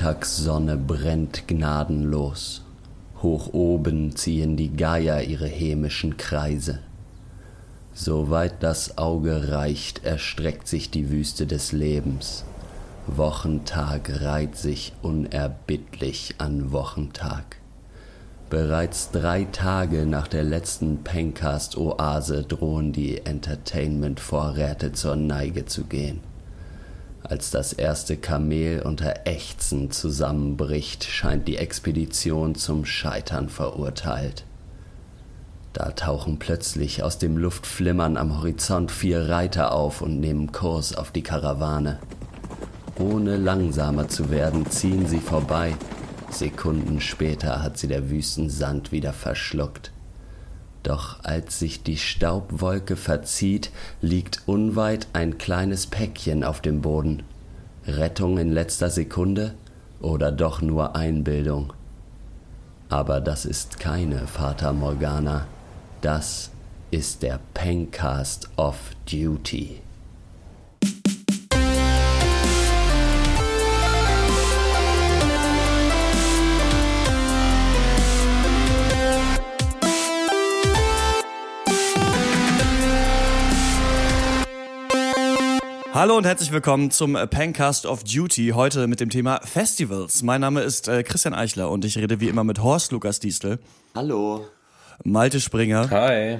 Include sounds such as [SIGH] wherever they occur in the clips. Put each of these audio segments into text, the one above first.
Mittagssonne brennt gnadenlos. Hoch oben ziehen die Geier ihre hämischen Kreise. Soweit das Auge reicht, erstreckt sich die Wüste des Lebens. Wochentag reiht sich unerbittlich an Wochentag. Bereits drei Tage nach der letzten Pencast-Oase drohen die Entertainment-Vorräte zur Neige zu gehen. Als das erste Kamel unter Ächzen zusammenbricht, scheint die Expedition zum Scheitern verurteilt. Da tauchen plötzlich aus dem Luftflimmern am Horizont vier Reiter auf und nehmen Kurs auf die Karawane. Ohne langsamer zu werden, ziehen sie vorbei. Sekunden später hat sie der Wüstensand wieder verschluckt. Doch als sich die Staubwolke verzieht, liegt unweit ein kleines Päckchen auf dem Boden. Rettung in letzter Sekunde oder doch nur Einbildung? Aber das ist keine Fata Morgana. Das ist der Pencast of Duty. Hallo und herzlich willkommen zum Pencast of Duty, heute mit dem Thema Festivals. Mein Name ist äh, Christian Eichler und ich rede wie immer mit Horst Lukas Diestel. Hallo. Malte Springer. Hi.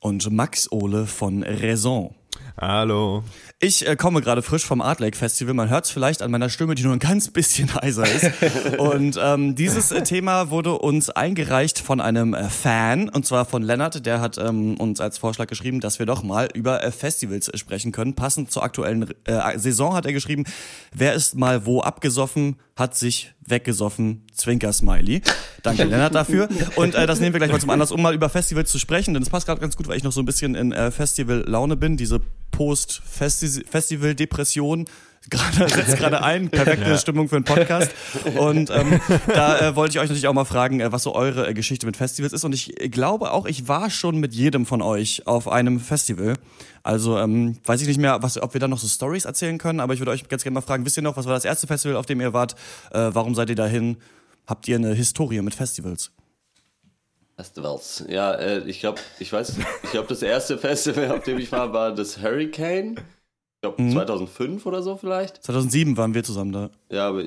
Und Max Ohle von Raison. Hallo. Ich äh, komme gerade frisch vom Art Lake Festival. Man hört es vielleicht an meiner Stimme, die nur ein ganz bisschen [LAUGHS] heiser ist. und ähm, dieses äh, Thema wurde uns eingereicht von einem äh, Fan, und zwar von Lennart. Der hat ähm, uns als Vorschlag geschrieben, dass wir doch mal über äh, Festivals äh, sprechen können. Passend zur aktuellen äh, Saison hat er geschrieben, wer ist mal wo abgesoffen, hat sich weggesoffen, Zwinker-Smiley. Danke, Lennart, dafür. Und äh, das nehmen wir gleich mal zum Anlass, um mal über Festivals zu sprechen, denn es passt gerade ganz gut, weil ich noch so ein bisschen in äh, Festival-Laune bin, diese Post-Festival-Depression gerade [LAUGHS] setzt gerade ein, perfekte ja. Stimmung für einen Podcast. Und ähm, da äh, wollte ich euch natürlich auch mal fragen, äh, was so eure äh, Geschichte mit Festivals ist. Und ich glaube auch, ich war schon mit jedem von euch auf einem Festival. Also ähm, weiß ich nicht mehr, was, ob wir da noch so Stories erzählen können, aber ich würde euch ganz gerne mal fragen, wisst ihr noch, was war das erste Festival, auf dem ihr wart? Äh, warum seid ihr dahin? Habt ihr eine Historie mit Festivals? Festivals. Ja, äh, ich glaube, ich weiß, ich glaube, das erste Festival, auf dem ich war, war das Hurricane. Ich glaube, mhm. 2005 oder so vielleicht. 2007 waren wir zusammen da. Ja, aber,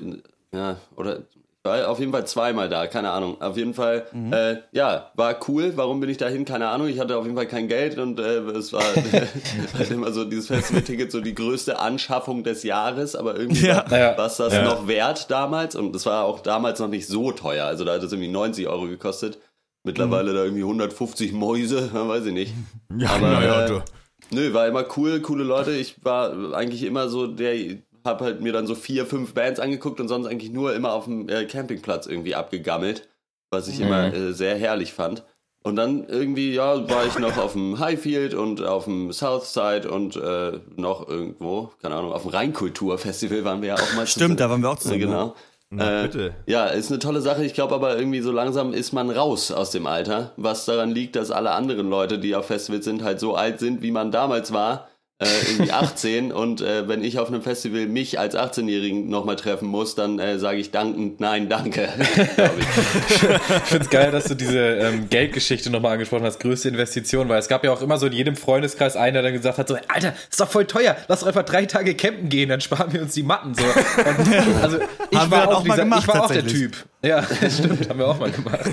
ja, oder war auf jeden Fall zweimal da, keine Ahnung. Auf jeden Fall, mhm. äh, ja, war cool. Warum bin ich dahin? Keine Ahnung. Ich hatte auf jeden Fall kein Geld und äh, es war [LAUGHS] [LAUGHS] halt immer so dieses Festival-Ticket so die größte Anschaffung des Jahres, aber irgendwie ja. war, ja. was das ja. noch wert damals und das war auch damals noch nicht so teuer. Also da hat es irgendwie 90 Euro gekostet. Mittlerweile mhm. da irgendwie 150 Mäuse, [LAUGHS] weiß ich nicht. Ja, aber, naja, äh, Nö, war immer cool, coole Leute. Ich war eigentlich immer so der, hab halt mir dann so vier, fünf Bands angeguckt und sonst eigentlich nur immer auf dem äh, Campingplatz irgendwie abgegammelt, was ich mhm. immer äh, sehr herrlich fand. Und dann irgendwie, ja, war ich noch auf dem Highfield und auf dem Southside und äh, noch irgendwo, keine Ahnung, auf dem Rheinkulturfestival waren wir ja auch mal. Stimmt, da waren wir auch zusammen. Genau. Na, äh, ja, ist eine tolle Sache. Ich glaube aber irgendwie so langsam ist man raus aus dem Alter, was daran liegt, dass alle anderen Leute, die auf Festivals sind, halt so alt sind, wie man damals war äh, irgendwie 18 und äh, wenn ich auf einem Festival mich als 18-Jährigen nochmal treffen muss, dann äh, sage ich dankend nein, danke. [LAUGHS] ich finde es geil, dass du diese ähm, Geldgeschichte nochmal angesprochen hast, größte Investition, weil es gab ja auch immer so in jedem Freundeskreis einen, der dann gesagt hat, so, Alter, ist doch voll teuer, lass doch einfach drei Tage campen gehen, dann sparen wir uns die Matten. So. Und, [LAUGHS] also ich war, auch, dieser, gemacht, ich war auch der Typ. Ja, [LAUGHS] stimmt, haben wir auch mal gemacht.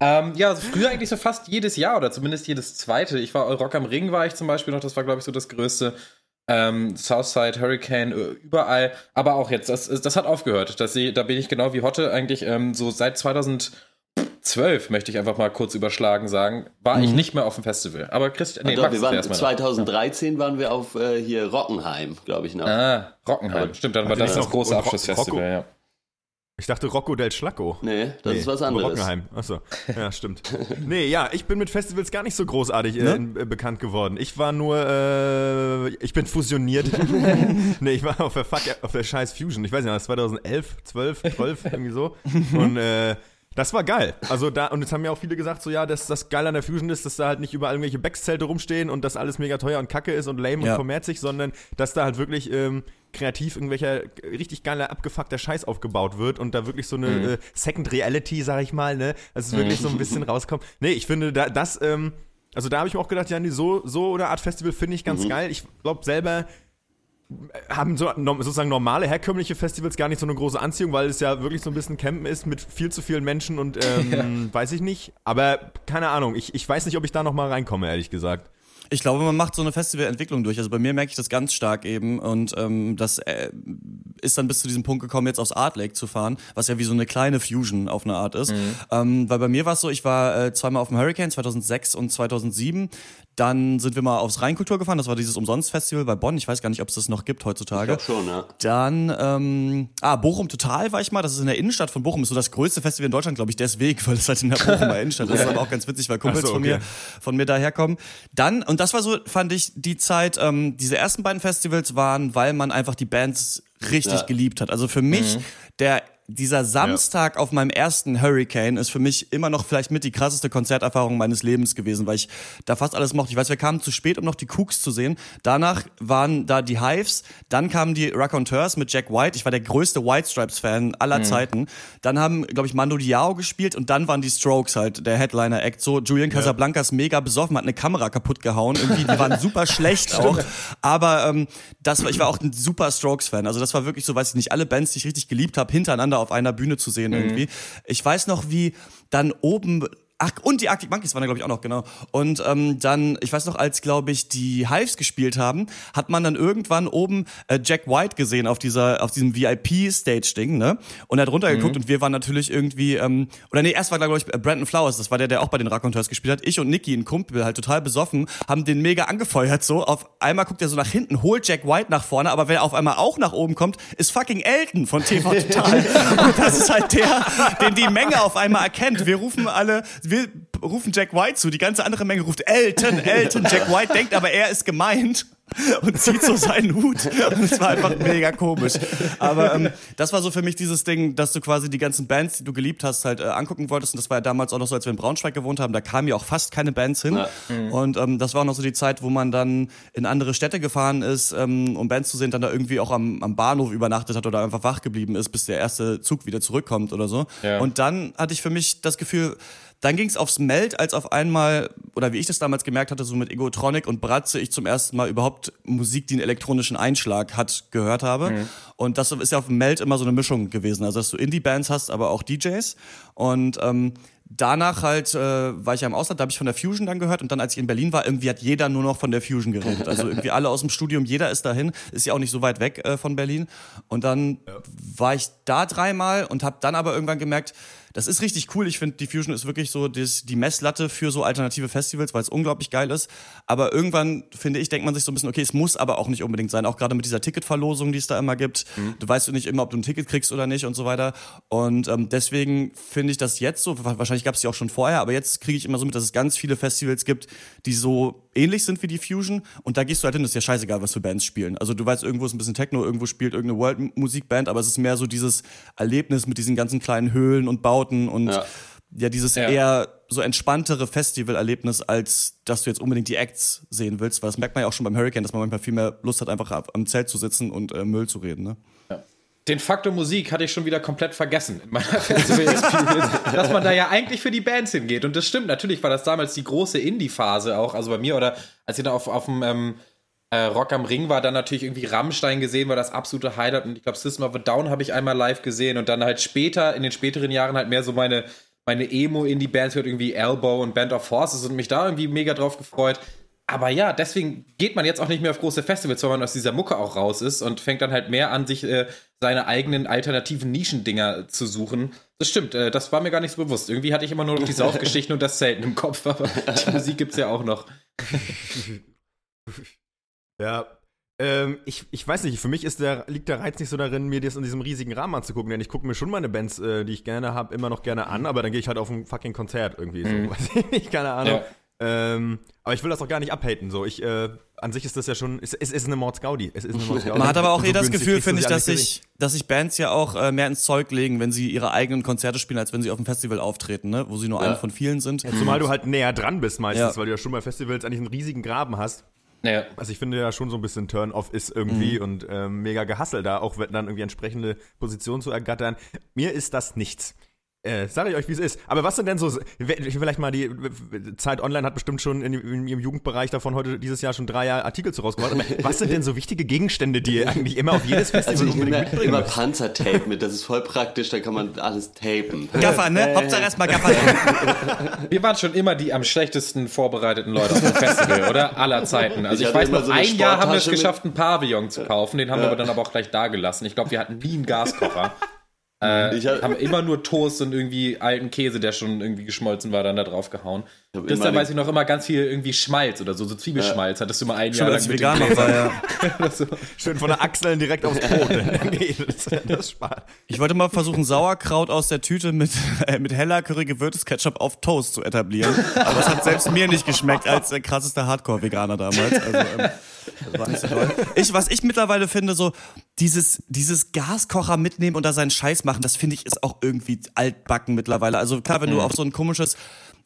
Ähm, ja, also früher eigentlich so fast jedes Jahr oder zumindest jedes zweite. Ich war Rock am Ring war ich zum Beispiel noch, das war glaube ich so das größte. Ähm, Southside, Hurricane, äh, überall. Aber auch jetzt, das, das hat aufgehört. Das, da bin ich genau wie Hotte eigentlich ähm, so seit 2012, möchte ich einfach mal kurz überschlagen sagen, war mhm. ich nicht mehr auf dem Festival. Aber Christian, nee, doch, wir waren 2013 noch. waren wir auf äh, hier Rockenheim, glaube ich noch. Ah, Rockenheim, Aber, stimmt, dann war das das große Abschlussfestival, ja. Ich dachte Rocco del Schlacco. Nee, das nee, ist was anderes. Rockenheim. Achso, ja, [LAUGHS] stimmt. nee, ja, ich bin mit Festivals gar nicht so großartig äh, ne? bekannt geworden. Ich war nur, äh, ich bin fusioniert. [LAUGHS] nee, ich war auf der, Fuck, auf der scheiß Fusion. Ich weiß nicht, 2011, 12, 12, irgendwie so. Und äh, Das war geil. Also da, und jetzt haben ja auch viele gesagt, so ja, dass das geil an der Fusion ist, dass da halt nicht überall irgendwelche Backszelte rumstehen und dass alles mega teuer und kacke ist und lame Ja. und kommerzig, sondern dass da halt wirklich ähm, kreativ irgendwelcher richtig geiler, abgefuckter Scheiß aufgebaut wird und da wirklich so eine Mhm. äh, Second Reality, sag ich mal, ne, dass es wirklich so ein bisschen rauskommt. Nee, ich finde, da, das, ähm, also da habe ich mir auch gedacht, ja, nee, so, so eine Art Festival finde ich Mhm. ganz geil. Ich glaube selber, haben so sozusagen normale, herkömmliche Festivals gar nicht so eine große Anziehung, weil es ja wirklich so ein bisschen Campen ist mit viel zu vielen Menschen und ähm, [LAUGHS] weiß ich nicht. Aber keine Ahnung, ich, ich weiß nicht, ob ich da noch mal reinkomme, ehrlich gesagt. Ich glaube, man macht so eine Festivalentwicklung durch. Also bei mir merke ich das ganz stark eben und ähm, das äh, ist dann bis zu diesem Punkt gekommen, jetzt aufs Art Lake zu fahren, was ja wie so eine kleine Fusion auf eine Art ist. Ähm, weil bei mir war es so, ich war äh, zweimal auf dem Hurricane 2006 und 2007. Dann sind wir mal aufs Rheinkultur gefahren. Das war dieses Umsonst-Festival bei Bonn. Ich weiß gar nicht, ob es das noch gibt heutzutage. Ich schon, ja. Dann, ähm, ah, Bochum Total war ich mal. Das ist in der Innenstadt von Bochum. Ist so das größte Festival in Deutschland, glaube ich, deswegen, [LAUGHS] weil es halt in der Bochumer [LAUGHS] Innenstadt ist. Das ist aber auch ganz witzig, weil Kumpels so, von okay. mir, von mir daherkommen. Dann, und das war so, fand ich, die Zeit, ähm, diese ersten beiden Festivals waren, weil man einfach die Bands richtig Ja. geliebt hat. Also für mich, der, dieser Samstag auf meinem ersten Hurricane ist für mich immer noch vielleicht mit die krasseste Konzerterfahrung meines Lebens gewesen, weil ich da fast alles mochte. Ich weiß, wir kamen zu spät, um noch die Cooks zu sehen. Danach waren da die Hives, dann kamen die Raconteurs mit Jack White. Ich war der größte White Stripes-Fan aller Zeiten. Dann haben, glaube ich, Mando Diao gespielt und dann waren die Strokes halt der Headliner-Act. So, Julian Casablancas mega besoffen, hat eine Kamera kaputt gehauen. Irgendwie, die waren [LAUGHS] super schlecht auch. Aber ähm, das war, ich war auch ein super Strokes-Fan. Also das war wirklich so, weiß ich nicht, alle Bands, die ich richtig geliebt habe, hintereinander auf einer Bühne zu sehen irgendwie. Ich weiß noch, wie dann oben Ach, und die Arctic Monkeys waren da, glaube ich, auch noch, genau. Und ähm, dann, ich weiß noch, als, glaube ich, die Hives gespielt haben, hat man dann irgendwann oben äh, Jack White gesehen auf dieser, auf diesem VIP-Stage-Ding, ne? Und er hat runtergeguckt und wir waren natürlich irgendwie, ähm, oder nee, erst war, glaube ich, Brandon Flowers, das war der, der auch bei den Raconteurs gespielt hat. Ich und Nicky, ein Kumpel, halt total besoffen, haben den mega angefeuert, so. Auf einmal guckt er so nach hinten, holt Jack White nach vorne, aber wenn er auf einmal auch nach oben kommt, ist fucking Elton von TV Total. [LAUGHS] und das ist halt der, den die Menge auf einmal erkennt. Wir rufen alle, wir rufen Jack White zu, die ganze andere Menge ruft Elton, Elton. Jack White denkt aber, er ist gemeint [LAUGHS] und zieht so seinen Hut. Und es war einfach mega komisch. Aber ähm, das war so für mich dieses Ding, dass du quasi die ganzen Bands, die du geliebt hast, halt äh, angucken wolltest. Und das war ja damals auch noch so, als wir in Braunschweig gewohnt haben. Da kamen ja auch fast keine Bands hin. Ja. Und ähm, das war auch noch so die Zeit, wo man dann in andere Städte gefahren ist, ähm, um Bands zu sehen, dann da irgendwie auch am, am Bahnhof übernachtet hat oder einfach wach geblieben ist, bis der erste Zug wieder zurückkommt oder so. Ja. Und dann hatte ich für mich das Gefühl, dann ging es aufs Meld, als auf einmal, oder wie ich das damals gemerkt hatte, so mit Egotronic und Bratze, ich zum ersten Mal überhaupt Musik, die einen elektronischen Einschlag hat, gehört habe. Und das ist ja auf dem Meld immer so eine Mischung gewesen. Also, dass du Indie-Bands hast, aber auch DJs. Und ähm, danach halt äh, war ich ja im Ausland, da habe ich von der Fusion dann gehört und dann, als ich in Berlin war, irgendwie hat jeder nur noch von der Fusion geredet. Also irgendwie alle aus dem Studium, jeder ist dahin, ist ja auch nicht so weit weg äh, von Berlin. Und dann war ich da dreimal und habe dann aber irgendwann gemerkt, das ist richtig cool. Ich finde, die Fusion ist wirklich so das, die Messlatte für so alternative Festivals, weil es unglaublich geil ist. Aber irgendwann, finde ich, denkt man sich so ein bisschen, okay, es muss aber auch nicht unbedingt sein. Auch gerade mit dieser Ticketverlosung, die es da immer gibt. Du weißt du nicht immer, ob du ein Ticket kriegst oder nicht und so weiter. Und ähm, deswegen finde ich das jetzt so, wa- wahrscheinlich gab es die auch schon vorher, aber jetzt kriege ich immer so mit, dass es ganz viele Festivals gibt, die so ähnlich sind wie die Fusion. Und da gehst du halt hin, das ist ja scheißegal, was für Bands spielen. Also du weißt, irgendwo ist ein bisschen Techno, irgendwo spielt irgendeine World-Musikband, aber es ist mehr so dieses Erlebnis mit diesen ganzen kleinen Höhlen und Bauten und Ja. ja, dieses Ja. eher so entspanntere Festivalerlebnis, als dass du jetzt unbedingt die Acts sehen willst, weil das merkt man ja auch schon beim Hurricane, dass man manchmal viel mehr Lust hat, einfach am Zelt zu sitzen und äh, Müll zu reden. Ne? Den Faktor Musik hatte ich schon wieder komplett vergessen in meiner Festival-Experience, [LAUGHS] dass man da ja eigentlich für die Bands hingeht. Und das stimmt, natürlich war das damals die große Indie-Phase auch, also bei mir oder als ich da auf, auf dem ähm, äh, Rock am Ring war, dann natürlich irgendwie Rammstein gesehen, war das absolute Highlight. Und ich glaube, System of a Down habe ich einmal live gesehen und dann halt später, in den späteren Jahren halt mehr so meine, meine Emo-Indie-Bands gehört, irgendwie Elbow und Band of Forces und mich da irgendwie mega drauf gefreut. Aber ja, deswegen geht man jetzt auch nicht mehr auf große Festivals, weil man aus dieser Mucke auch raus ist und fängt dann halt mehr an, sich äh, seine eigenen alternativen Nischendinger zu suchen. Das stimmt, äh, das war mir gar nicht so bewusst. Irgendwie hatte ich immer nur noch die Saufgeschichten und das Zelten im Kopf, aber die [LAUGHS] Musik gibt's ja auch noch. [LAUGHS] Ja. Ähm, ich, ich weiß nicht, für mich ist der, liegt der Reiz nicht so darin, mir das in diesem riesigen Rahmen anzugucken, denn ich gucke mir schon meine Bands, äh, die ich gerne habe, immer noch gerne an, aber dann gehe ich halt auf ein fucking Konzert irgendwie. So, [LAUGHS] weiß ich nicht, keine Ahnung. Ja. Ähm, aber ich will das auch gar nicht abhaten. So. Ich, äh, an sich ist das ja schon, es, es ist eine Mordsgaudi. Es ist eine [LAUGHS] Mordsgaudi. Man hat aber auch So eh das günstig Gefühl, finde ich, dass sich, dass sich Bands ja auch äh, mehr ins Zeug legen, wenn sie ihre eigenen Konzerte spielen, als wenn sie auf dem Festival auftreten, ne? wo sie nur Ja. eine von vielen sind. gesehen. Zumal du halt näher dran bist meistens, Ja. weil du ja schon bei Festivals eigentlich einen riesigen Graben hast. Ja. Also ich finde ja schon so ein bisschen Turn-off ist irgendwie Mhm. und ähm, mega gehasselt da, auch wenn dann irgendwie entsprechende Positionen zu ergattern. Mir ist das nichts. Äh, sag ich euch, wie es ist. Aber was sind denn so, vielleicht mal die Zeit Online hat bestimmt schon in, in ihrem Jugendbereich davon heute dieses Jahr schon drei Jahre Artikel zu rausgebracht. Aber was sind denn so wichtige Gegenstände, die ihr eigentlich immer auf jedes Festival Also ich unbedingt nehme mitbringen immer? Panzertape mit, das ist voll praktisch, da kann man alles tapen. Gaffer, ne? Hauptsache erstmal Gaffer. [LAUGHS] Wir waren schon immer die am schlechtesten vorbereiteten Leute auf dem Festival, oder? Aller Zeiten. Also Ich ich, weiß immer noch, so ein Jahr haben wir es geschafft, einen Pavillon zu kaufen. Den haben wir aber dann aber auch gleich da gelassen. Ich glaube, wir hatten nie einen Gaskocher. Äh, Ich hab- haben immer nur Toast und irgendwie alten Käse, der schon irgendwie geschmolzen war, dann da drauf gehauen. Das den- weiß ich noch immer ganz viel irgendwie Schmalz oder so, so Zwiebelschmalz. Hattest du mal ein Schon Jahr lang ich mit vegan war, ja. [LAUGHS] so. Schön von der Achseln direkt aufs Brot. [LAUGHS] Es. Das spart. Ich wollte mal versuchen, Sauerkraut aus der Tüte mit, äh, mit heller Curry gewürztes Ketchup auf Toast zu etablieren. Aber das hat selbst mir nicht geschmeckt als der krasseste Hardcore-Veganer damals. Also, ähm, [LAUGHS] das war nicht so toll. Ich, was ich mittlerweile finde, so dieses, dieses Gaskocher mitnehmen und da seinen Scheiß machen, das finde ich ist auch irgendwie altbacken mittlerweile. Also klar, wenn du auf so ein komisches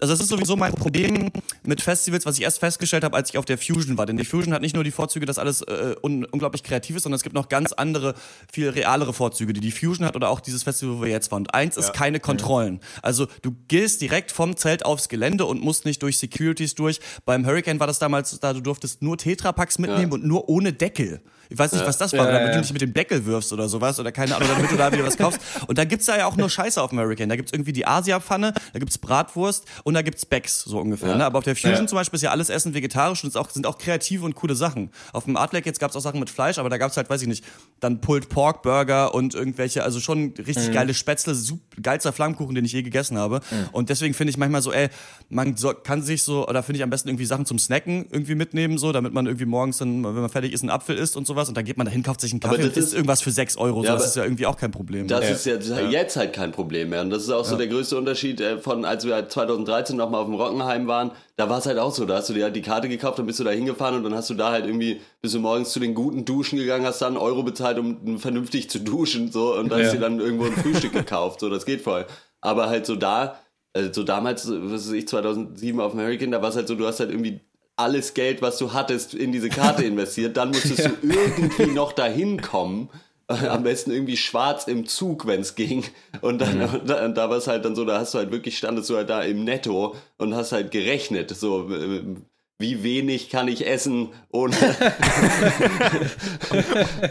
also das ist sowieso mein Problem mit Festivals, was ich erst festgestellt habe, als ich auf der Fusion war. Denn die Fusion hat nicht nur die Vorzüge, dass alles äh, un unglaublich kreativ ist, sondern es gibt noch ganz andere, viel realere Vorzüge, die die Fusion hat oder auch dieses Festival, wo wir jetzt waren. Und eins ist keine Kontrollen. Also du gehst direkt vom Zelt aufs Gelände und musst nicht durch Securities durch. Beim Hurricane war das damals da, du durftest nur Tetrapacks mitnehmen und nur ohne Deckel. Ich weiß nicht, was das war, Ja, damit ja. du nicht mit dem Deckel wirfst oder sowas oder keine Ahnung, damit du da wieder was kaufst. Und da gibt's da ja auch nur Scheiße auf dem Hurricane. Da gibt's irgendwie die Asia-Pfanne, da gibt's Bratwurst und da gibt's Backs, so ungefähr. Ja. Ne? Aber auf der Fusion ja. zum Beispiel ist ja alles Essen vegetarisch und es auch, sind auch kreative und coole Sachen. Auf dem Artleg jetzt gab's auch Sachen mit Fleisch, aber da gab's halt, weiß ich nicht, dann Pulled Pork Burger und irgendwelche, also schon richtig mhm. geile Spätzle, super, geilster Flammkuchen, den ich je gegessen habe. Mhm. Und deswegen finde ich manchmal so, ey, man so, kann sich so, oder finde ich am besten irgendwie Sachen zum Snacken irgendwie mitnehmen, so, damit man irgendwie morgens dann, wenn man fertig ist, einen Apfel isst und sowas und dann geht man dahin, kauft sich einen Kaffee und isst irgendwas für sechs Euro. Ja, so, das ist ja irgendwie auch kein Problem. Das ja. ist ja, das jetzt halt kein Problem mehr. Und das ist auch so der größte Unterschied äh, von, als wir halt 2003 13 nochmal auf dem Rockenheim waren, da war es halt auch so. Da hast du dir halt die Karte gekauft, dann bist du da hingefahren und dann hast du da halt irgendwie, bist du morgens zu den guten Duschen gegangen, hast dann Euro bezahlt, um vernünftig zu duschen, so, und ja. hast dir dann irgendwo ein Frühstück gekauft, so, das geht voll. Aber halt so da, also so damals, was weiß ich, 2007 auf dem Hurricane, da war es halt so, du hast halt irgendwie alles Geld, was du hattest, in diese Karte [LAUGHS] investiert, dann musstest ja. du irgendwie noch dahin kommen [LAUGHS] Am besten irgendwie schwarz im Zug, wenn es ging. Und dann, und da, da war es halt dann so, da hast du halt wirklich, standest du halt da im Netto und hast halt gerechnet, so äh, wie wenig kann ich essen ohne. [LAUGHS]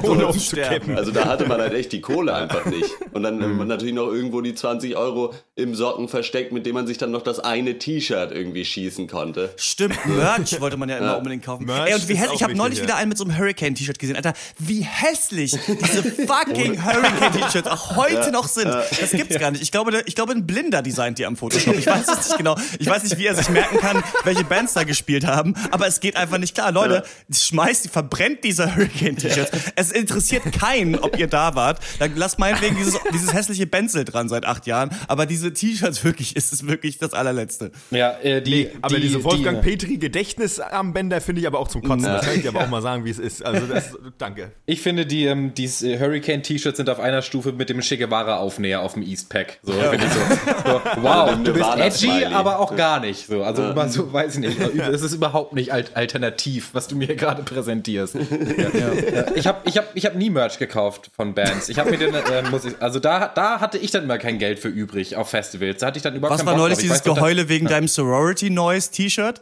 Ohne sterben. umzukippen. Also da hatte man halt echt die Kohle [LAUGHS] einfach nicht. Und dann mhm. natürlich noch irgendwo die 20 Euro im Socken versteckt, mit dem man sich dann noch das eine T-Shirt irgendwie schießen konnte. Stimmt, Merch wollte man ja immer unbedingt kaufen. Merch Ey, und wie hässlich, ich habe neulich wichtig, wieder ja. einen mit so einem Hurricane-T-Shirt gesehen. Alter, wie hässlich diese fucking Hurricane-T-Shirts auch heute noch sind. Das gibt's gar nicht. Ich glaube, ich glaube, ein Blinder designt die am Photoshop. Ich weiß es nicht genau. Ich weiß nicht, wie er sich merken kann, welche Bands da gespielt haben. Aber es geht einfach nicht klar. Leute, schmeißt, verbrennt diese Hurricane-T-Shirts. Es interessiert keinen, ob ihr da wart. Dann lasst meinetwegen dieses, dieses hässliche Benzel dran seit acht Jahren. Aber diese T-Shirts wirklich, ist es wirklich das allerletzte. Ja, äh, die, Aber die, diese Wolfgang die, Petri Gedächtnisarmbänder finde ich aber auch zum Kotzen. Das kann ich dir aber auch [LAUGHS] mal sagen, wie es ist. Also das, danke. Ich finde, die, ähm, die äh, Hurricane-T-Shirts sind auf einer Stufe mit dem Che Guevara-Aufnäher auf dem Eastpack. So, finde ich so, so. Wow, [LAUGHS] du bist edgy, aber auch gar nicht. So, also immer so, weiß ich nicht. [LAUGHS] Das ist überhaupt nicht alt alternativ, was du mir gerade präsentierst. [LAUGHS] Ja. Ja. Ich habe ich hab, ich hab nie Merch gekauft von Bands. Ich habe mir den, äh, muss ich, also da, da hatte ich dann immer kein Geld für übrig auf Festivals. Da hatte ich dann überhaupt Was war Bock neulich dieses Geheule wegen deinem Sorority Noise T-Shirt?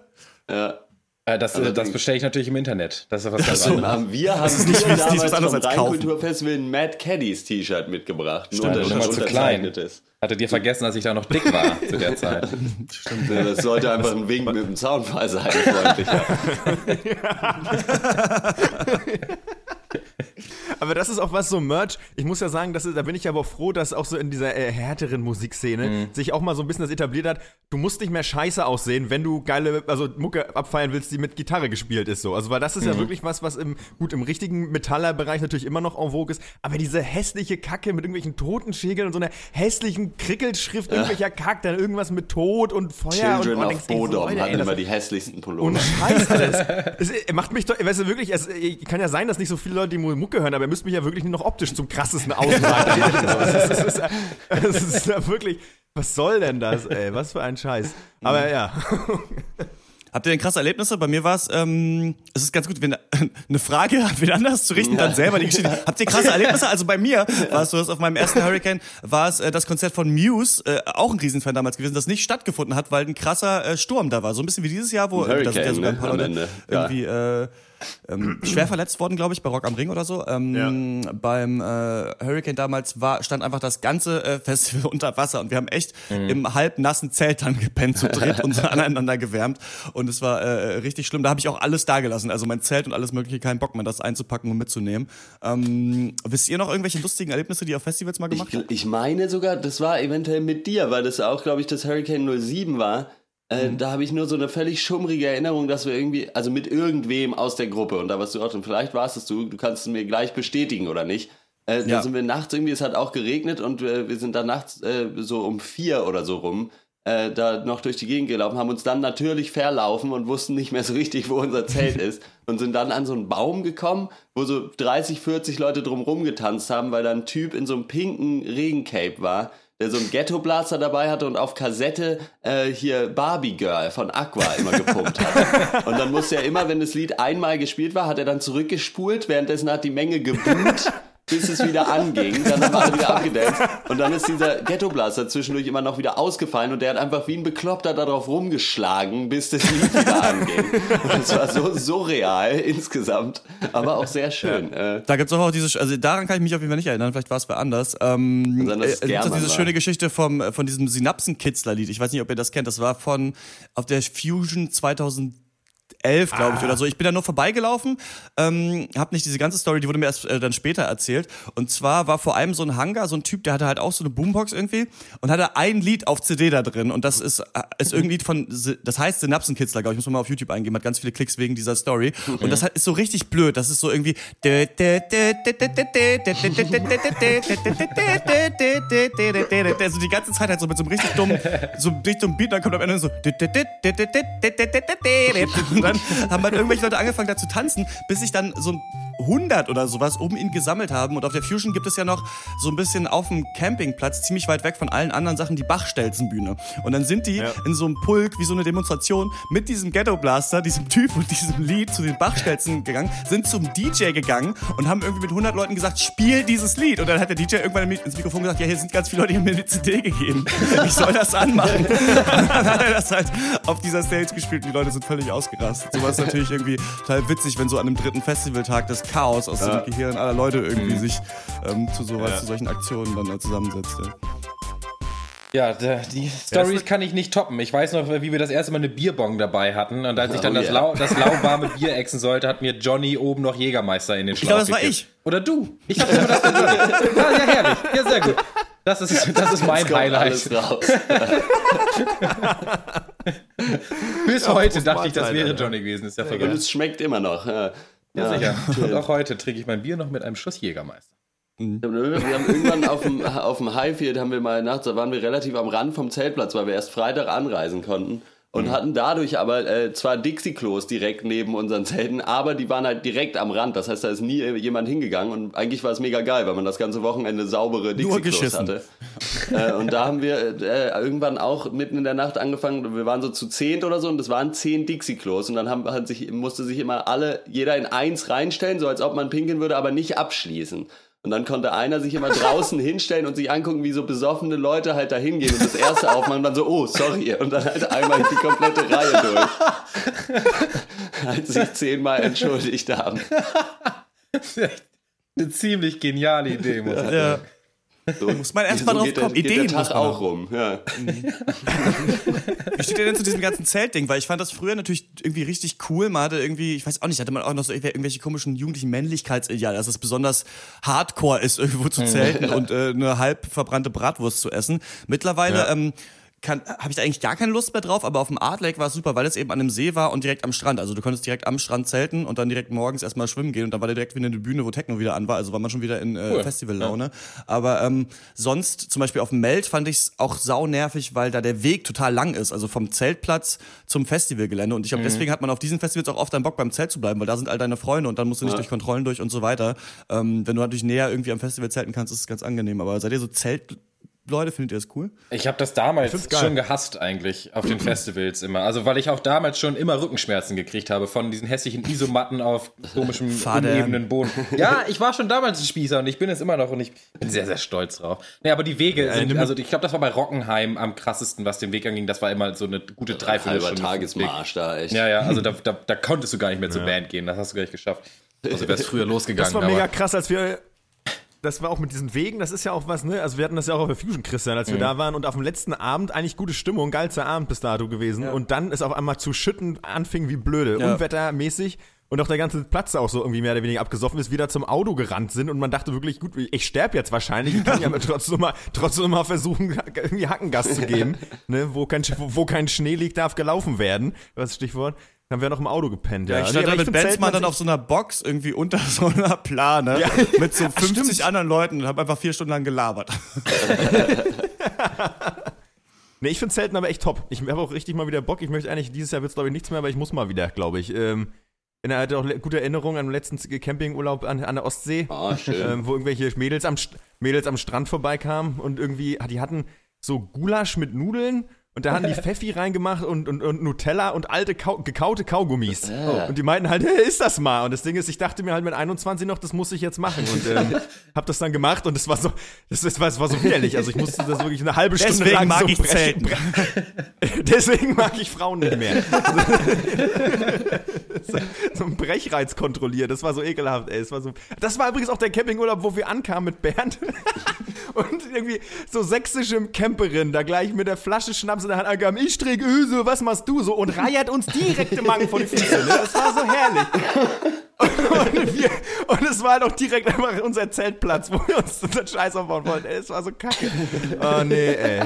Ja. Äh, das, äh, das bestelle ich natürlich im Internet. Das ist was ganz Und anderes. haben wir haben nicht wir wichtig, was damals anderes vom. Rheinkulturfestival ein Mad Caddies T-Shirt mitgebracht. Stimmt, unter- immer zu klein. Hattet ihr vergessen, dass ich da noch dick war [LAUGHS] zu der Zeit? Ja, Das sollte einfach ein Wink mit dem Zaunfall sein, freundlicher. [LAUGHS] [LAUGHS] Aber das ist auch was so Merch. Ich muss ja sagen, das ist, da bin ich aber froh, dass auch so in dieser äh, härteren Musikszene Mhm. sich auch mal so ein bisschen das etabliert hat. Du musst nicht mehr scheiße aussehen, wenn du geile, also Mucke abfeiern willst, die mit Gitarre gespielt ist so. Also weil das ist Mhm. ja wirklich was, was im gut im richtigen Metallerbereich natürlich immer noch en vogue ist. Aber diese hässliche Kacke mit irgendwelchen Totenschägeln und so einer hässlichen Krickelschrift, irgendwelcher Kack, dann irgendwas mit Tod und Feuer Children und oh, of ey, so, Bodom hatten das- immer die hässlichsten Pullover. und Scheiß alles. [LAUGHS] es äh, macht mich doch, weißt du, wirklich, es äh, kann ja sein, dass nicht so viele Leute die Mucke hören, aber ihr müsst mich ja wirklich nur noch optisch zum krassesten ausreiten. [LAUGHS] das, ist, das, ist, das ist ja wirklich, was soll denn das, ey? Was für ein Scheiß. Aber ja. Habt ihr denn krasse Erlebnisse? Bei mir war es, ähm, es ist ganz gut, wenn [LAUGHS] eine Frage an wen anders zu richten, dann selber die Geschichte. Habt ihr krasse Erlebnisse? Also bei mir war es so, dass auf meinem ersten Hurricane war es äh, das Konzert von Muse, äh, auch ein Riesenfan damals gewesen, das nicht stattgefunden hat, weil ein krasser äh, Sturm da war. So ein bisschen wie dieses Jahr, wo äh, da sind ja Hurricane, sogar ein ne? paar Leute. Ja. irgendwie äh, ähm, schwer verletzt worden, glaube ich, bei Rock am Ring oder so. Ähm, Beim äh, Hurricane damals war, stand einfach das ganze äh, Festival [LAUGHS] unter Wasser und wir haben echt im halbnassen Zelt dann gepennt, zu dritt [LAUGHS] und so aneinander gewärmt. Und es war äh, richtig schlimm. Da habe ich auch alles da gelassen. Also mein Zelt und alles mögliche, keinen Bock mehr, das einzupacken und mitzunehmen. Ähm, wisst ihr noch irgendwelche lustigen Erlebnisse, die ihr auf Festivals mal gemacht Ich, habt? ich meine sogar, das war eventuell mit dir, weil das auch, glaube ich, das Hurricane 07 war. Äh, Mhm. Da habe ich nur so eine völlig schummrige Erinnerung, dass wir irgendwie, also mit irgendwem aus der Gruppe, und da warst du auch drin, vielleicht warst es du, du kannst es mir gleich bestätigen oder nicht. Äh, Ja. Da sind wir nachts irgendwie, es hat auch geregnet und äh, wir sind dann nachts äh, so um vier oder so rum äh, da noch durch die Gegend gelaufen, haben uns dann natürlich verlaufen und wussten nicht mehr so richtig, wo unser Zelt [LAUGHS] ist und sind dann an so einen Baum gekommen, wo so 30, 40 Leute drumrum getanzt haben, weil da ein Typ in so einem pinken Regencape war, der so einen Ghetto-Blaster dabei hatte und auf Kassette äh, hier Barbie Girl von Aqua immer gepumpt hat. [LAUGHS] Und dann musste er immer, wenn das Lied einmal gespielt war, hat er dann zurückgespult, währenddessen hat die Menge gebuht bis es wieder anging. Dann haben wir alle wieder abgedanced. Und dann ist dieser Ghetto-Blaster zwischendurch immer noch wieder ausgefallen und der hat einfach wie ein Bekloppter darauf rumgeschlagen, bis das Lied wieder anging. Und es war so surreal insgesamt, aber auch sehr schön. Äh, Da gibt's auch, auch diese, also daran kann ich mich auf jeden Fall nicht erinnern, vielleicht war es wer anders. Ähm, äh, es es gibt German diese war. schöne Geschichte vom, von diesem Synapsenkitzler-Lied. Ich weiß nicht, ob ihr das kennt. Das war von auf der Fusion 2011, glaube ich, oder so. Ich bin da nur vorbeigelaufen, ähm, hab nicht diese ganze Story, die wurde mir erst äh, dann später erzählt. Und zwar war vor allem so ein Hangar, so ein Typ, der hatte halt auch so eine Boombox irgendwie und hatte ein Lied auf CD da drin. Und das ist, äh, ist irgendwie von, das heißt Synapsenkitzler, glaube ich, muss man mal auf YouTube eingeben, hat ganz viele Klicks wegen dieser Story. Und das ist so richtig blöd. Das ist so irgendwie. Also die ganze Zeit halt so mit so einem richtig dummen, so einem richtig dummen Beat, dann kommt am Ende so. [LAUGHS] Dann haben halt irgendwelche Leute angefangen da zu tanzen, bis sich dann so ein 100 oder sowas um ihn gesammelt haben. Und auf der Fusion gibt es ja noch so ein bisschen auf dem Campingplatz, ziemlich weit weg von allen anderen Sachen, die Bachstelzenbühne. Und dann sind die Ja. in so einem Pulk, wie so eine Demonstration, mit diesem Ghetto Blaster, diesem Typ und diesem Lied zu den Bachstelzen gegangen, sind zum DJ gegangen und haben irgendwie mit 100 Leuten gesagt, spiel dieses Lied. Und dann hat der DJ irgendwann ins Mikrofon gesagt, ja, hier sind ganz viele Leute, die haben mir eine CD gegeben. [LAUGHS] Ich soll das anmachen. [LAUGHS] Und dann hat er das halt auf dieser Stage gespielt und die Leute sind völlig ausgerastet. Sowas ist natürlich irgendwie total witzig, wenn so an einem dritten Festivaltag das Chaos aus dem Gehirn aller Leute irgendwie sich ähm, zu sowas, zu solchen Aktionen dann da zusammensetzt. Ja. Ja, die Stories kann ich nicht toppen. Ich weiß noch, wie wir das erste Mal eine Bierbong dabei hatten und als ich dann Oh das, yeah. lau, das lauwarme Bier exen sollte, hat mir Johnny oben noch Jägermeister in den Schlauch glaube, das war gekippt. ich. Oder du. Ich habe immer das ja, ja, herrlich. Ja, sehr gut. Das ist, das ist mein Highlight. alles raus. [LAUGHS] Bis heute dachte ich, das wäre. Johnny gewesen. Ist ja Und vergessen. es schmeckt immer noch. Ja, sicher. Und auch heute trinke ich mein Bier noch mit einem Schuss Jägermeister. Wir haben irgendwann auf dem, auf dem Highfield haben wir mal nachts, da waren wir relativ am Rand vom Zeltplatz, weil wir erst Freitag anreisen konnten und hatten dadurch aber äh, zwar Dixie-Klos direkt neben unseren Zelten, aber die waren halt direkt am Rand. Das heißt, da ist nie jemand hingegangen und eigentlich war es mega geil, weil man das ganze Wochenende saubere Dixie-Klos hatte. äh, und da haben wir äh, irgendwann auch mitten in der Nacht angefangen, wir waren so zu zehnt oder so und das waren zehn Dixie-Klos und dann haben, hat sich, musste sich immer alle, jeder in eins reinstellen, so als ob man pinkeln würde, aber nicht abschließen. Und dann konnte einer sich immer draußen [LAUGHS] hinstellen und sich angucken, wie so besoffene Leute halt da hingehen und das erste aufmachen und dann so, oh, sorry. Und dann halt einmal die komplette Reihe durch. [LAUGHS] Als sich zehnmal entschuldigt haben. [LAUGHS] Eine ziemlich geniale Idee, muss ich sagen. Ja. So, Muss man erst so mal drauf geht der- kommen. Geht Ideen der muss Tag man auch haben. rum. Ja. Wie steht ihr denn zu diesem ganzen Zeltding? Weil ich fand das früher natürlich irgendwie richtig cool. Man hatte irgendwie, ich weiß auch nicht, hatte man auch noch so irgendwelche komischen jugendlichen Männlichkeitsideale, dass es besonders hardcore ist, irgendwo zu zelten [LAUGHS] und äh, eine halb verbrannte Bratwurst zu essen. Mittlerweile Ja. ähm, habe ich da eigentlich gar keine Lust mehr drauf, aber auf dem Art Lake war es super, weil es eben an einem See war und direkt am Strand. Also du konntest direkt am Strand zelten und dann direkt morgens erstmal schwimmen gehen und dann war da direkt wieder eine Bühne, wo Techno wieder an war. Also war man schon wieder in äh, Cool. Festivallaune. Aber ähm, sonst, zum Beispiel auf dem Meld, fand ich es auch sau nervig, weil da der Weg total lang ist. Also vom Zeltplatz zum Festivalgelände. Und ich glaube, deswegen hat man auf diesen Festivals auch oft einen Bock beim Zelt zu bleiben, weil da sind all deine Freunde und dann musst du nicht durch Kontrollen durch und so weiter. Ähm, wenn du natürlich näher irgendwie am Festival zelten kannst, ist es ganz angenehm. Aber seid ihr so Zeltleute? Findet ihr das cool? Ich habe das damals schon gehasst eigentlich auf den [CLEARS THROAT] Festivals immer. Also weil ich auch damals schon immer Rückenschmerzen gekriegt habe von diesen hässlichen Isomatten auf komischem unebenen Boden. Ja, ich war schon damals ein Spießer und ich bin es immer noch und ich bin sehr, sehr stolz drauf. Nee, aber die Wege sind, nimm- also ich glaube, das war bei Rockenheim am krassesten, was den Weg anging. Das war immer so eine gute Halber Dreiviertelstunde. Tagesmarsch da, echt. Ja, ja, also da, [LAUGHS] da, da konntest du gar nicht mehr zur Band gehen. Das hast du gar nicht geschafft. Also wär's früher losgegangen. Das war mega aber- krass, als wir. Das war auch mit diesen Wegen, das ist ja auch was, ne? Also wir hatten das ja auch auf der Fusion, Christian, als wir da waren und auf dem letzten Abend eigentlich gute Stimmung, geilster Abend bis dato gewesen. Und dann ist auf einmal zu schütten anfing wie blöde, Ja. unwettermäßig. Und auch der ganze Platz auch so irgendwie mehr oder weniger abgesoffen ist, wieder zum Auto gerannt sind und man dachte wirklich, gut, ich sterbe jetzt wahrscheinlich, ich kann ja [LAUGHS] aber trotzdem mal, trotzdem mal versuchen, irgendwie Hackengas zu geben, [LAUGHS] ne? Wo kein, wo, wo kein Schnee liegt, darf gelaufen werden, was Stichwort. Dann haben wir noch im Auto gepennt, ja. Ja, ich Nee, stand aber da mit Benzmann dann an auf so einer Box irgendwie unter [LAUGHS] so einer Plane Ja. mit so 50 stimmt. anderen Leuten und habe einfach vier Stunden lang gelabert. [LAUGHS] Nee, ich finde Zelten aber echt top. Ich habe auch richtig mal wieder Bock. Ich möchte eigentlich, dieses Jahr wird es glaube ich nichts mehr, aber ich muss mal wieder, glaube ich. Ähm, ich hatte auch gute Erinnerungen an den letzten Campingurlaub an, an der Ostsee, schön. ähm, wo irgendwelche Mädels am, Mädels am Strand vorbeikamen und irgendwie, die hatten so Gulasch mit Nudeln und da haben die Pfeffi reingemacht und, und, und Nutella und alte Kau gekaute Kaugummis. Und die meinten halt, hey, ist das mal? Und das Ding ist, ich dachte mir halt mit 21 noch, das muss ich jetzt machen. Und ähm, [LAUGHS] hab das dann gemacht und es war so, das, das, war, das war so widerlich. Also ich musste das wirklich eine halbe Stunde Deswegen lang mag so ich brechen. [LAUGHS] Deswegen mag ich Frauen nicht mehr. [LAUGHS] so, so ein Brechreiz kontrolliert, das war so ekelhaft, ey. Das war, so, das war übrigens auch der Campingurlaub, wo wir ankamen mit Bernd. Und irgendwie so sächsische Camperin, da gleich mit der Flasche Schnaps in der Hand angaben, ich träge Öse, was machst du so? Und reiert uns direkt im Magen vor die Füße. Ne? Das war so herrlich. Und, wir, und es war halt auch direkt einfach unser Zeltplatz, wo wir uns unseren Scheiß aufbauen wollten. Ey, es war so kacke. Oh nee, ey.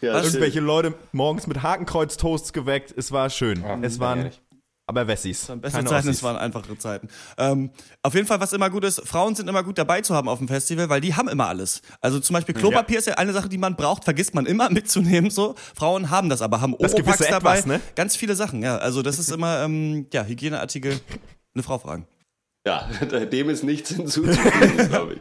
Ja, schön. Irgendwelche Leute morgens mit Hakenkreuz-Toasts geweckt. Es war schön. Oh, es waren ehrlich. Aber Wessis. Beste Keine Zeiten, Ossis. es waren einfache Zeiten. Ähm, auf jeden Fall, was immer gut ist, Frauen sind immer gut dabei zu haben auf dem Festival, weil die haben immer alles. Also zum Beispiel Klopapier ist ja eine Sache, die man braucht, vergisst man immer [LAUGHS] mitzunehmen. So Frauen haben das, aber haben Das dabei. Etwas, ne? Ganz viele Sachen, ja. Also das ist [LAUGHS] immer ähm, ja Hygieneartikel. Eine Frau fragen. Ja, [LAUGHS] dem ist nichts hinzuzufügen, [LAUGHS] glaube ich.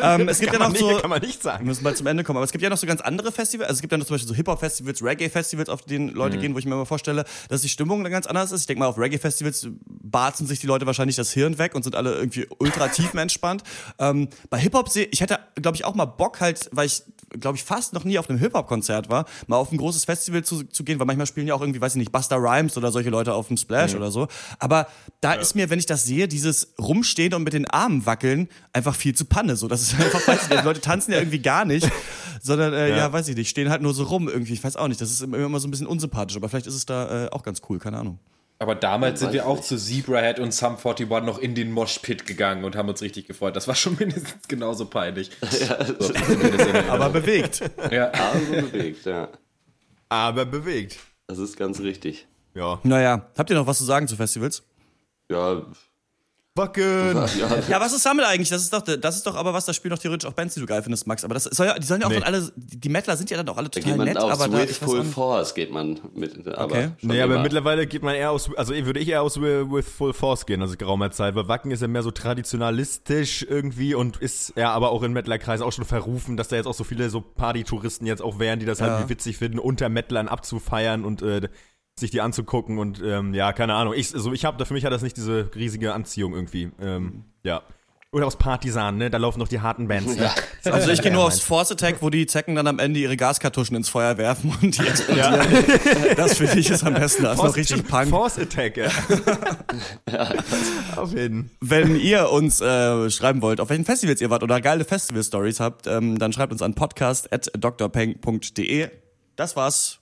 Ähm, es gibt ja Kann noch man, nicht, so kann man nicht Wir sagen. müssen mal zum Ende kommen. Aber es gibt ja noch so ganz andere Festivals. Also es gibt ja noch zum Beispiel so Hip-Hop-Festivals, Reggae-Festivals, auf denen Leute gehen, wo ich mir immer vorstelle, dass die Stimmung dann ganz anders ist. Ich denke mal, auf Reggae-Festivals barzen sich die Leute wahrscheinlich das Hirn weg und sind alle irgendwie ultra [LAUGHS] tiefenentspannt. Ähm, bei Hip-Hop sehe ich hätte, glaube ich, auch mal Bock halt, weil ich, glaube ich, fast noch nie auf einem Hip-Hop-Konzert war, mal auf ein großes Festival zu, zu gehen, weil manchmal spielen ja auch irgendwie, weiß ich nicht, Buster Rhymes oder solche Leute auf dem Splash oder so. Aber da ist mir, wenn ich das sehe, dieses Rumstehen und mit den Armen wackeln, einfach viel zu Panne. So, das ist einfach, weiß ich die Leute tanzen ja irgendwie gar nicht, sondern, äh, ja. Ja. weiß ich nicht, stehen halt nur so rum irgendwie. Ich weiß auch nicht, das ist immer, immer so ein bisschen unsympathisch, aber vielleicht ist es da äh, auch ganz cool, keine Ahnung. Aber damals sind wir auch zu Zebrahead und Sum 41 noch in den Moshpit gegangen und haben uns richtig gefreut. Das war schon [LAUGHS] mindestens genauso peinlich. [LAUGHS] So, zumindest in Aber bewegt. ja. Also bewegt, ja. Aber bewegt. Das ist ganz richtig. Ja. Naja, habt ihr noch was zu sagen zu Festivals? Ja, Wackeln. [LAUGHS] ja, Ja, was ist Sammel eigentlich? Das ist doch, das ist doch aber was, da spielen doch theoretisch auch Bands, die du geil findest, Max. Aber das soll ja, die sollen ja auch Nee. dann alle, die Mettler sind ja dann auch alle da total geht man nett, aufs aber da, weiß auch Full. Force geht man mit. Aber Okay. Nee, aber immer. mittlerweile geht man eher aus, also würde ich eher aus With with Full Force gehen, also geraumer Zeit, weil Wacken ist ja mehr so traditionalistisch irgendwie und ist ja aber auch in Mettlerkreisen auch schon verrufen, dass da jetzt auch so viele so Partytouristen jetzt auch wären, die das Ja. halt witzig finden, unter Mettlern abzufeiern und äh, sich die anzugucken und ähm, ja, keine Ahnung. Ich, also ich habe, für mich hat das nicht diese riesige Anziehung irgendwie. Ähm, ja. Oder aus Partisan, ne? Da laufen noch die harten Bands. Ne? Also ich gehe nur aufs Force Attack, wo die Zecken dann am Ende ihre Gaskartuschen ins Feuer werfen und die explodieren. Das finde ich ist am besten. Das ist noch richtig Punk. Force Attack, ja. Auf jeden. Wenn ihr uns äh, schreiben wollt, auf welchen Festivals ihr wart oder geile Festival-Stories habt, ähm, dann schreibt uns an podcast.drpeng.de. Das war's.